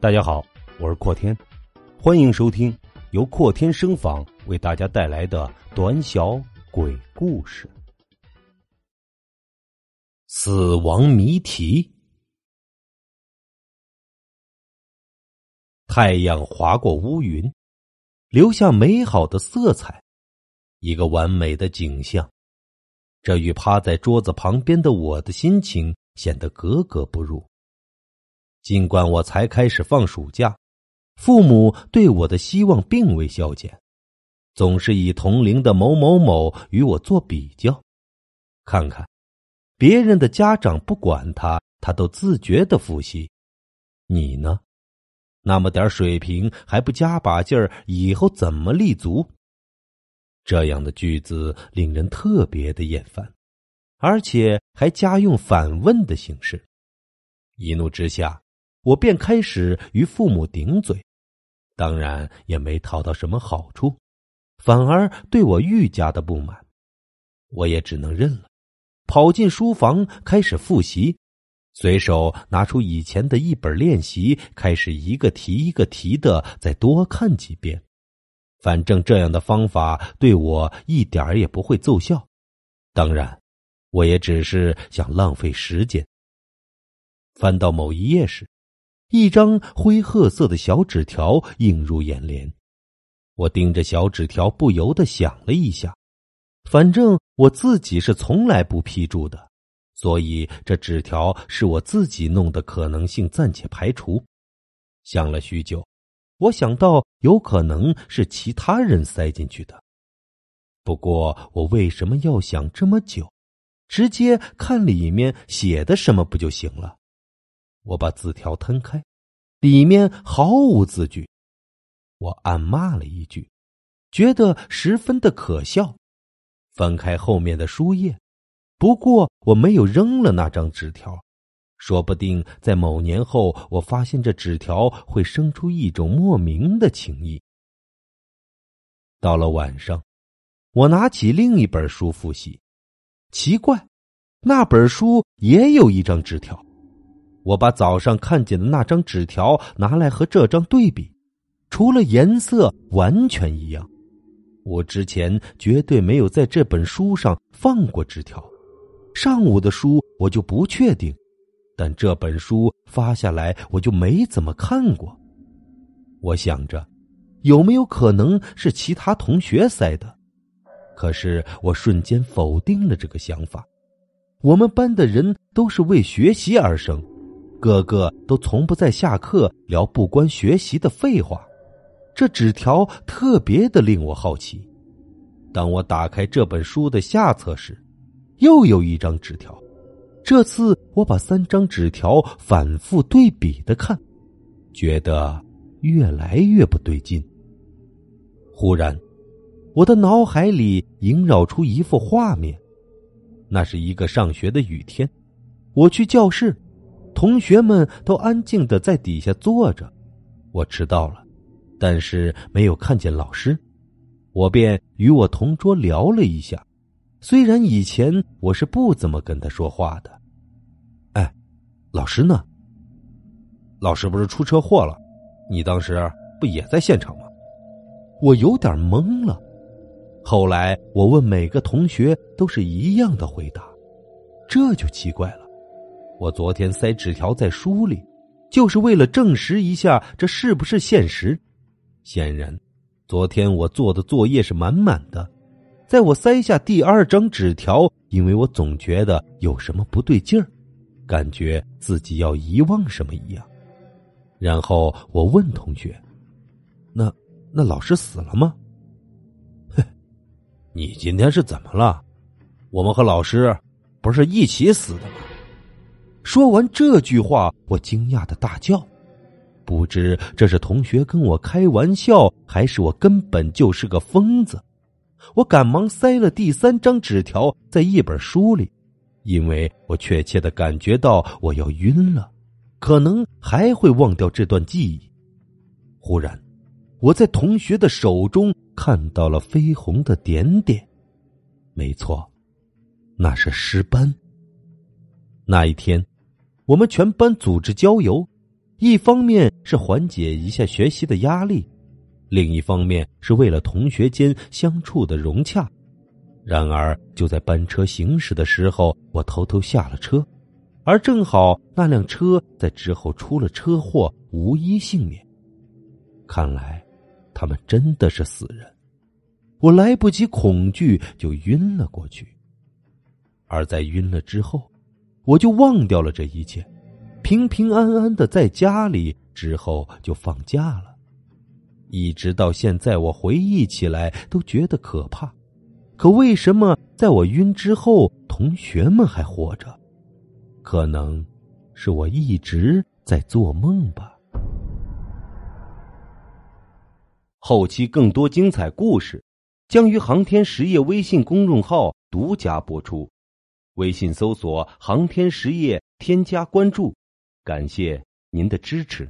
大家好，我是阔天，欢迎收听由阔天声访为大家带来的短小鬼故事《死亡谜题》。太阳划过乌云，留下美好的色彩，一个完美的景象。这与趴在桌子旁边的我的心情显得格格不入。尽管我才开始放暑假，父母对我的希望并未消减，总是以同龄的某某某与我做比较，看看别人的家长不管他，他都自觉的复习，你呢？那么点水平还不加把劲儿，以后怎么立足？这样的句子令人特别的厌烦，而且还加用反问的形式。一怒之下。我便开始与父母顶嘴，当然也没讨到什么好处，反而对我愈加的不满。我也只能认了，跑进书房开始复习，随手拿出以前的一本练习，开始一个题一个题的再多看几遍。反正这样的方法对我一点也不会奏效，当然，我也只是想浪费时间。翻到某一页时。一张灰褐色的小纸条映入眼帘，我盯着小纸条，不由得想了一下。反正我自己是从来不批注的，所以这纸条是我自己弄的可能性暂且排除。想了许久，我想到有可能是其他人塞进去的。不过我为什么要想这么久？直接看里面写的什么不就行了？我把字条摊开，里面毫无字句。我暗骂了一句，觉得十分的可笑。翻开后面的书页，不过我没有扔了那张纸条。说不定在某年后，我发现这纸条会生出一种莫名的情谊。到了晚上，我拿起另一本书复习。奇怪，那本书也有一张纸条。我把早上看见的那张纸条拿来和这张对比，除了颜色完全一样。我之前绝对没有在这本书上放过纸条，上午的书我就不确定，但这本书发下来我就没怎么看过。我想着，有没有可能是其他同学塞的？可是我瞬间否定了这个想法。我们班的人都是为学习而生。个个都从不在下课聊不关学习的废话，这纸条特别的令我好奇。当我打开这本书的下册时，又有一张纸条。这次我把三张纸条反复对比的看，觉得越来越不对劲。忽然，我的脑海里萦绕出一幅画面，那是一个上学的雨天，我去教室。同学们都安静的在底下坐着，我迟到了，但是没有看见老师，我便与我同桌聊了一下。虽然以前我是不怎么跟他说话的。哎，老师呢？老师不是出车祸了？你当时不也在现场吗？我有点懵了。后来我问每个同学，都是一样的回答，这就奇怪了。我昨天塞纸条在书里，就是为了证实一下这是不是现实。显然，昨天我做的作业是满满的。在我塞下第二张纸条，因为我总觉得有什么不对劲儿，感觉自己要遗忘什么一样。然后我问同学：“那那老师死了吗？”“哼，你今天是怎么了？我们和老师不是一起死的吗？”说完这句话，我惊讶的大叫：“不知这是同学跟我开玩笑，还是我根本就是个疯子？”我赶忙塞了第三张纸条在一本书里，因为我确切的感觉到我要晕了，可能还会忘掉这段记忆。忽然，我在同学的手中看到了绯红的点点，没错，那是尸斑。那一天。我们全班组织郊游，一方面是缓解一下学习的压力，另一方面是为了同学间相处的融洽。然而，就在班车行驶的时候，我偷偷下了车，而正好那辆车在之后出了车祸，无一幸免。看来，他们真的是死人。我来不及恐惧，就晕了过去。而在晕了之后，我就忘掉了这一切，平平安安的在家里。之后就放假了，一直到现在，我回忆起来都觉得可怕。可为什么在我晕之后，同学们还活着？可能是我一直在做梦吧。后期更多精彩故事将于航天实业微信公众号独家播出，微信搜索“航天实业”，添加关注，感谢您的支持。